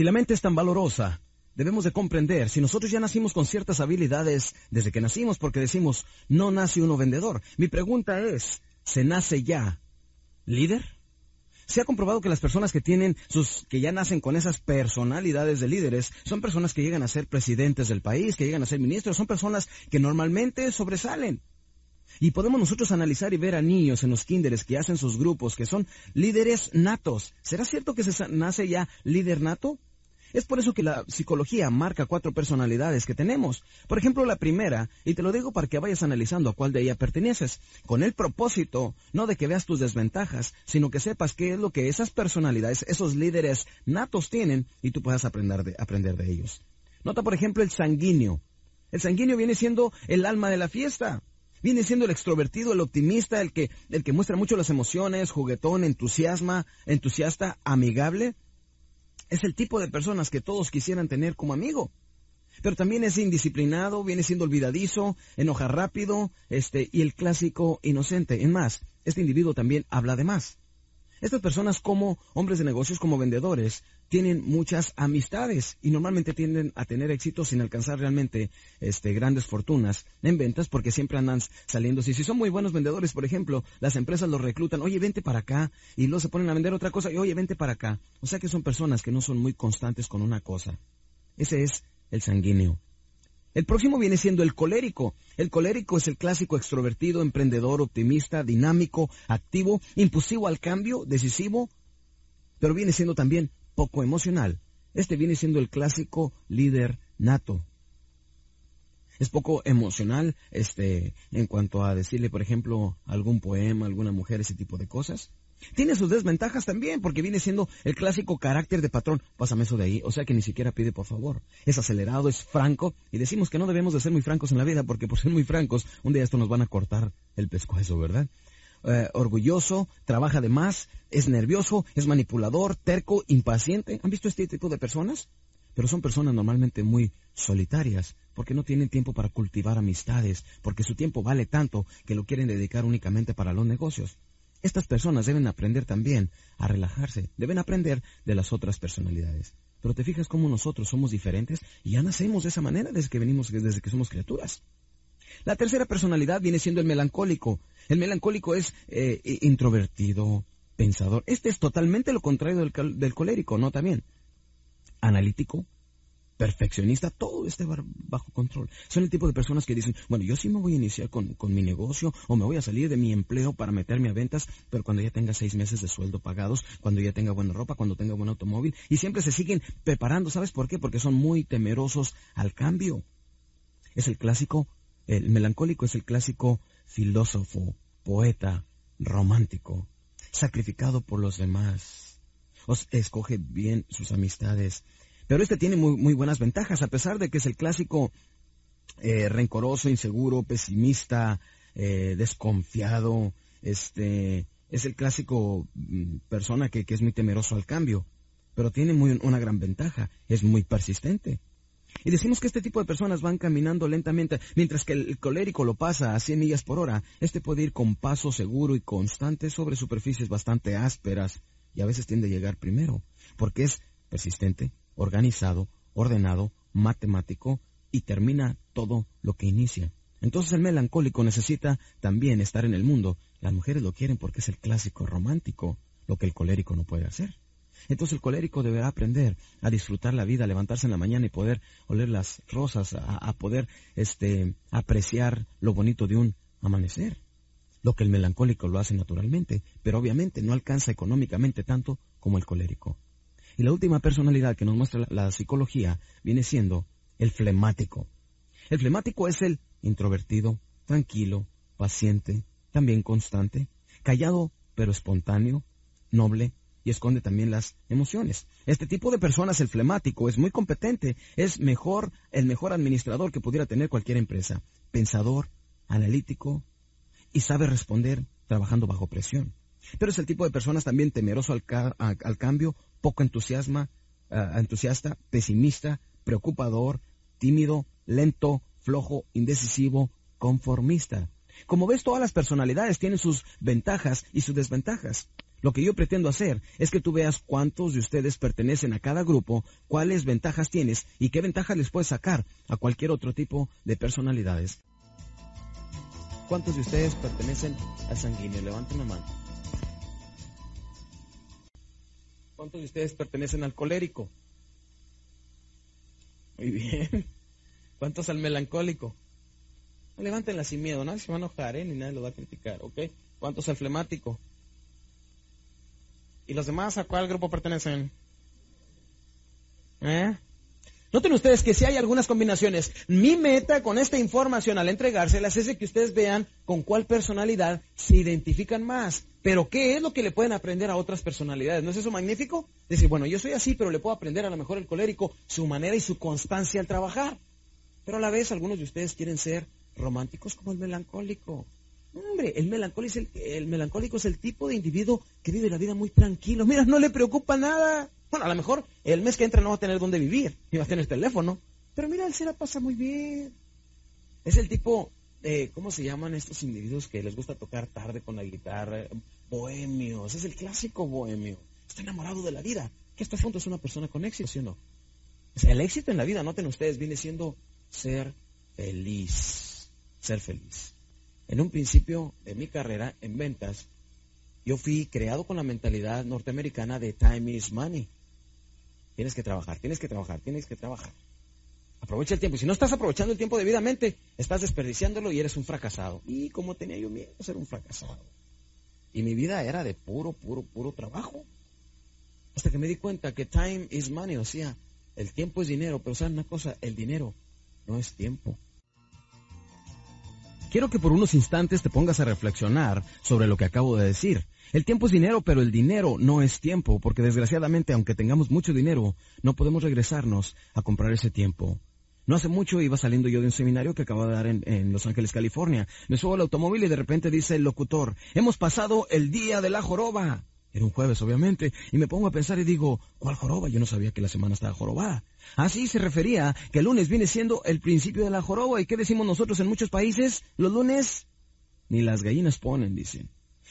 Si la mente es tan valorosa, debemos de comprender, si nosotros ya nacimos con ciertas habilidades desde que nacimos, porque decimos, no nace uno vendedor. Mi pregunta es, ¿se nace ya líder? Se ha comprobado que las personas que tienen sus, que ya nacen con esas personalidades de líderes, son personas que llegan a ser presidentes del país, que llegan a ser ministros, son personas que normalmente sobresalen. Y podemos nosotros analizar y ver a niños en los kinderes que hacen sus grupos, que son líderes natos. ¿Será cierto que se nace ya líder nato? Es por eso que la psicología marca cuatro personalidades que tenemos. Por ejemplo, la primera, y te lo digo para que vayas analizando a cuál de ella perteneces, con el propósito no de que veas tus desventajas, sino que sepas qué es lo que esas personalidades, esos líderes natos tienen y tú puedas aprender de, aprender de ellos. Nota, por ejemplo, el sanguíneo. El sanguíneo viene siendo el alma de la fiesta. Viene siendo el extrovertido, el optimista, el que, el que muestra mucho las emociones, juguetón, entusiasma, entusiasta, amigable. Es el tipo de personas que todos quisieran tener como amigo. Pero también es indisciplinado, viene siendo olvidadizo, enoja rápido, este, y el clásico inocente. En más, este individuo también habla de más. Estas personas como hombres de negocios, como vendedores, tienen muchas amistades y normalmente tienden a tener éxito sin alcanzar realmente este, grandes fortunas en ventas porque siempre andan saliendo. Si, si son muy buenos vendedores, por ejemplo, las empresas los reclutan, oye, vente para acá, y luego se ponen a vender otra cosa, y oye, vente para acá. O sea que son personas que no son muy constantes con una cosa. Ese es el sanguíneo. El próximo viene siendo el colérico. El colérico es el clásico extrovertido, emprendedor, optimista, dinámico, activo, impulsivo al cambio, decisivo, pero viene siendo también poco emocional. Este viene siendo el clásico líder nato. Es poco emocional, este, en cuanto a decirle, por ejemplo, algún poema, alguna mujer, ese tipo de cosas. Tiene sus desventajas también, porque viene siendo el clásico carácter de patrón. Pásame eso de ahí, o sea que ni siquiera pide por favor. Es acelerado, es franco, y decimos que no debemos de ser muy francos en la vida, porque por ser muy francos, un día esto nos van a cortar el pescuezo, ¿verdad? Eh, orgulloso, trabaja de más, es nervioso, es manipulador, terco, impaciente. ¿Han visto este tipo de personas? Pero son personas normalmente muy solitarias, porque no tienen tiempo para cultivar amistades, porque su tiempo vale tanto que lo quieren dedicar únicamente para los negocios. Estas personas deben aprender también a relajarse, deben aprender de las otras personalidades. Pero te fijas cómo nosotros somos diferentes y ya nacemos de esa manera desde que venimos, desde que somos criaturas. La tercera personalidad viene siendo el melancólico. El melancólico es eh, introvertido, pensador. Este es totalmente lo contrario del, colérico, ¿no? También. Analítico, perfeccionista, todo esté bajo control. Son el tipo de personas que dicen, bueno, yo sí me voy a iniciar con, mi negocio o me voy a salir de mi empleo para meterme a ventas, pero cuando ya tenga seis meses de sueldo pagados, cuando ya tenga buena ropa, cuando tenga buen automóvil, y siempre se siguen preparando, ¿sabes por qué? Porque son muy temerosos al cambio. Es el clásico, el melancólico es el clásico filósofo, poeta, romántico, sacrificado por los demás. Escoge bien sus amistades, pero este tiene muy, muy buenas ventajas, a pesar de que es el clásico eh, rencoroso, inseguro, pesimista, eh, desconfiado, este, es el clásico mm, persona que, que, es muy temeroso al cambio, pero tiene muy, una gran ventaja, es muy persistente. Y decimos que este tipo de personas van caminando lentamente, mientras que el colérico lo pasa a 100 millas por hora, este puede ir con paso seguro y constante sobre superficies bastante ásperas, y a veces tiende a llegar primero, porque es persistente, organizado, ordenado, matemático y termina todo lo que inicia. Entonces el melancólico necesita también estar en el mundo. Las mujeres lo quieren porque es el clásico romántico, lo que el colérico no puede hacer. Entonces el colérico deberá aprender a disfrutar la vida, a levantarse en la mañana y poder oler las rosas, a, poder este, apreciar lo bonito de un amanecer. Lo que el melancólico lo hace naturalmente, pero obviamente no alcanza económicamente tanto como el colérico. Y la última personalidad que nos muestra la, psicología viene siendo el flemático. El flemático es el introvertido, tranquilo, paciente, también constante, callado pero espontáneo, noble y esconde también las emociones. Este tipo de personas, el flemático, es muy competente, es mejor, el mejor administrador que pudiera tener cualquier empresa. Pensador, analítico y sabe responder trabajando bajo presión. Pero es el tipo de personas también temeroso al, al cambio, poco entusiasma, ah, entusiasta, pesimista, preocupador, tímido, lento, flojo, indecisivo, conformista. Como ves, todas las personalidades tienen sus ventajas y sus desventajas. Lo que yo pretendo hacer es que tú veas cuántos de ustedes pertenecen a cada grupo, cuáles ventajas tienes y qué ventajas les puedes sacar a cualquier otro tipo de personalidades. ¿Cuántos de ustedes pertenecen al sanguíneo? Levanten la mano. ¿Cuántos de ustedes pertenecen al colérico? Muy bien. ¿Cuántos al melancólico? Levántenla sin miedo, nadie se va a enojar, ¿eh? ni nadie lo va a criticar, ¿ok? ¿Cuántos al flemático? ¿Y los demás a cuál grupo pertenecen? ¿Eh? Noten ustedes que si hay algunas combinaciones, mi meta con esta información al entregárselas es de que ustedes vean con cuál personalidad se identifican más. Pero ¿qué es lo que le pueden aprender a otras personalidades? ¿No es eso magnífico? Decir, bueno, yo soy así, pero le puedo aprender a lo mejor el colérico su manera y su constancia al trabajar. Pero a la vez algunos de ustedes quieren ser románticos como el melancólico. Hombre, el melancólico, es el, el melancólico es el tipo de individuo que vive la vida muy tranquilo. Mira, no le preocupa nada. Bueno, a lo mejor el mes que entra no va a tener dónde vivir, ni va a tener teléfono. Pero mira, él se la pasa muy bien. Es el tipo, de, ¿cómo se llaman estos individuos que les gusta tocar tarde con la guitarra? Bohemios, es el clásico bohemio. Está enamorado de la vida. Que hasta fondo es una persona con éxito, ¿sí no? El éxito en la vida, noten ustedes, viene siendo ser feliz. Ser feliz. En un principio de mi carrera en ventas, yo fui creado con la mentalidad norteamericana de time is money. Tienes que trabajar, tienes que trabajar, tienes que trabajar. Aprovecha el tiempo. Si no estás aprovechando el tiempo debidamente, estás desperdiciándolo y eres un fracasado. Y como tenía yo miedo ser un fracasado. Y mi vida era de puro, puro, puro trabajo. Hasta que me di cuenta que time is money, o sea, el tiempo es dinero, pero ¿saben una cosa? El dinero no es tiempo. Quiero que por unos instantes te pongas a reflexionar sobre lo que acabo de decir. El tiempo es dinero, pero el dinero no es tiempo, porque desgraciadamente, aunque tengamos mucho dinero, no podemos regresarnos a comprar ese tiempo. No hace mucho iba saliendo yo de un seminario que acabo de dar en, Los Ángeles, California. Me subo al automóvil y de repente dice el locutor, hemos pasado el día de la joroba. Era un jueves, obviamente, y me pongo a pensar y digo, ¿cuál joroba? Yo no sabía que la semana estaba jorobada. Así se refería que el lunes viene siendo el principio de la joroba. ¿Y qué decimos nosotros en muchos países? Los lunes ni las gallinas ponen, dicen.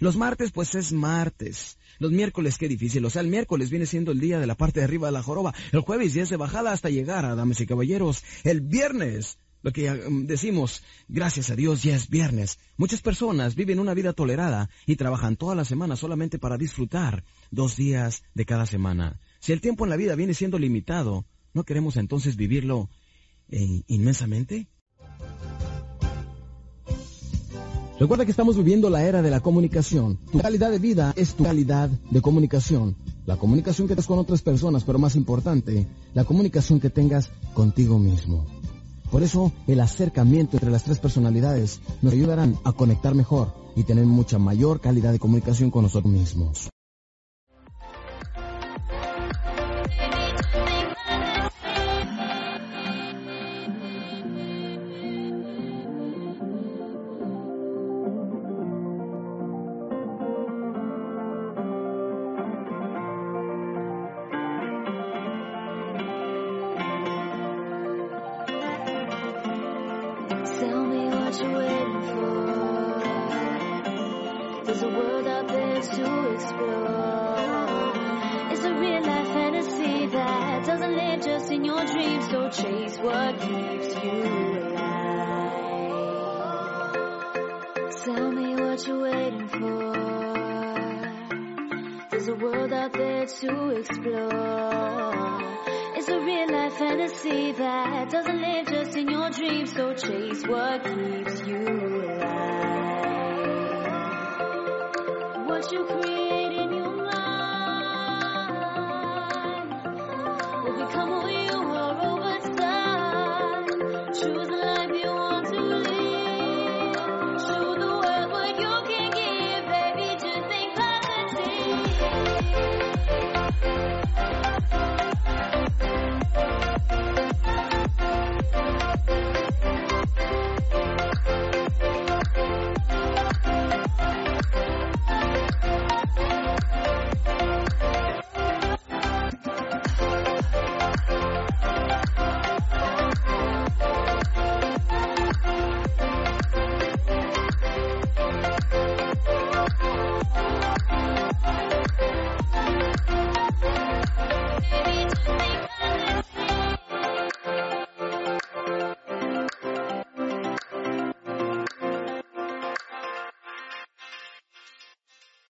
Los martes, pues es martes. Los miércoles, qué difícil. O sea, el miércoles viene siendo el día de la parte de arriba de la joroba. El jueves ya es de bajada hasta llegar a damas y caballeros. El viernes lo que um, decimos, gracias a Dios ya es viernes. Muchas personas viven una vida tolerada y trabajan toda la semana solamente para disfrutar dos días de cada semana. Si el tiempo en la vida viene siendo limitado, ¿no queremos entonces vivirlo eh, inmensamente? Recuerda que estamos viviendo la era de la comunicación. Tu calidad de vida es tu calidad de comunicación. La comunicación que tengas con otras personas, pero más importante, la comunicación que tengas contigo mismo. Por eso, el acercamiento entre las tres personalidades nos ayudarán a conectar mejor y tener mucha mayor calidad de comunicación con nosotros mismos. what you're waiting for. There's a world out there to explore. It's a real life fantasy that doesn't live just in your dreams. So chase what keeps you alive. Tell me what you're waiting for. There's a world out there to explore a real life fantasy that doesn't live just in your dreams. So chase what keeps you alive. What you create in your mind will become who